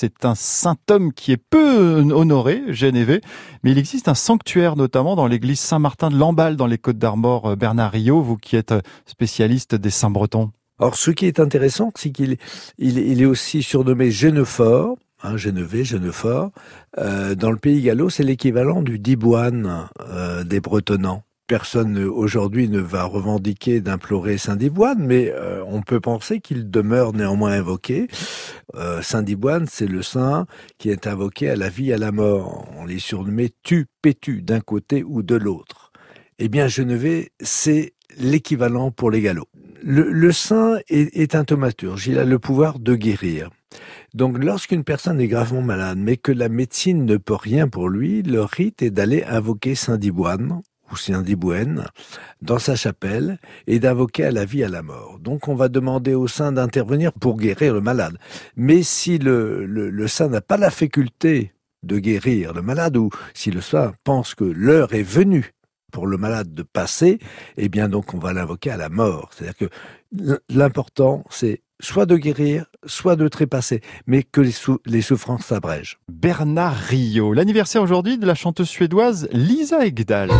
c'est un saint homme qui est peu honoré, Genevé, mais il existe un sanctuaire notamment dans l'église Saint-Martin de Lamballe dans les Côtes d'Armor. Bernard Rio, vous qui êtes spécialiste des saints bretons. Alors, ce qui est intéressant, c'est qu'il il, est aussi surnommé Genefort, hein, Genefort. Euh, dans le pays gallo, c'est l'équivalent du Diboine euh, des Bretonnants. Personne aujourd'hui ne va revendiquer d'implorer Saint Diboine, mais euh, on peut penser qu'il demeure néanmoins invoqué. Saint Diboine, c'est le saint qui est invoqué à la vie, à la mort. On les surnommait tu, pétu, d'un côté ou de l'autre. Eh bien, Genevé, c'est l'équivalent pour les galops. Le, saint est, un thaumaturge, il a le pouvoir de guérir. Donc lorsqu'une personne est gravement malade, mais que la médecine ne peut rien pour lui, le rite est d'aller invoquer Saint Diboine ou Saint Diboine dans sa chapelle et d'invoquer à la vie à la mort. Donc on va demander au saint d'intervenir pour guérir le malade. Mais si le, le saint n'a pas la faculté de guérir le malade ou si le saint pense que l'heure est venue pour le malade de passer, eh bien donc on va l'invoquer à la mort. C'est-à-dire que l'important, c'est soit de guérir, soit de trépasser, mais que les, souffrances s'abrègent. Bernard Rio, l'anniversaire aujourd'hui de la chanteuse suédoise Lisa Egdal.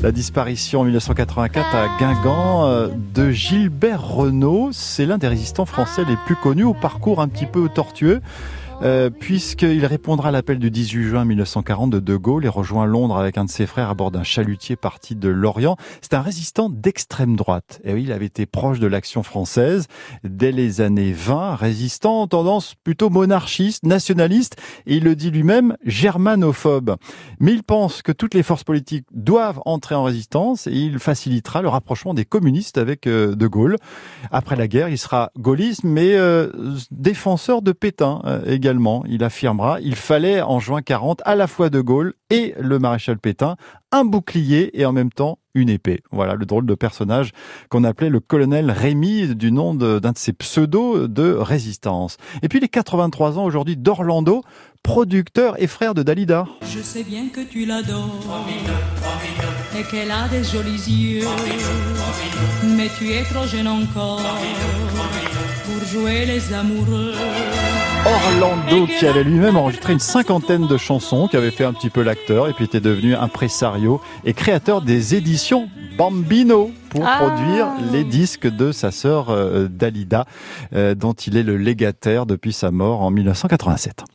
La disparition en 1984 à Guingamp euh, de Gilbert Renault, c'est l'un des résistants français les plus connus au parcours un petit peu tortueux. Euh, puisqu'il répondra à l'appel du 18 juin 1940 de De Gaulle et rejoint Londres avec un de ses frères à bord d'un chalutier parti de Lorient. C'est un résistant d'extrême droite. Et oui, il avait été proche de l'action française dès les années 20, résistant en tendance plutôt monarchiste, nationaliste, et il le dit lui-même, germanophobe. Mais il pense que toutes les forces politiques doivent entrer en résistance et il facilitera le rapprochement des communistes avec euh, De Gaulle. Après la guerre, il sera gaulliste, mais euh, défenseur de Pétain également il affirmera, il fallait en juin 40 à la fois De Gaulle et le maréchal Pétain un bouclier et en même temps une épée. Voilà le drôle de personnage qu'on appelait le colonel Rémy du nom d'un de, ses pseudos de résistance. Et puis les 83 ans aujourd'hui d'Orlando, producteur et frère de Dalida. Je sais bien que tu l'adores et qu'elle a des jolis yeux, mais tu es trop jeune encore pour jouer les amoureux. Orlando qui avait lui-même enregistré une cinquantaine de chansons, qui avait fait un petit peu l'acteur et puis était devenu impresario et créateur des éditions Bambino pour ah. produire les disques de sa sœur euh, Dalida, euh, dont il est le légataire depuis sa mort en 1987.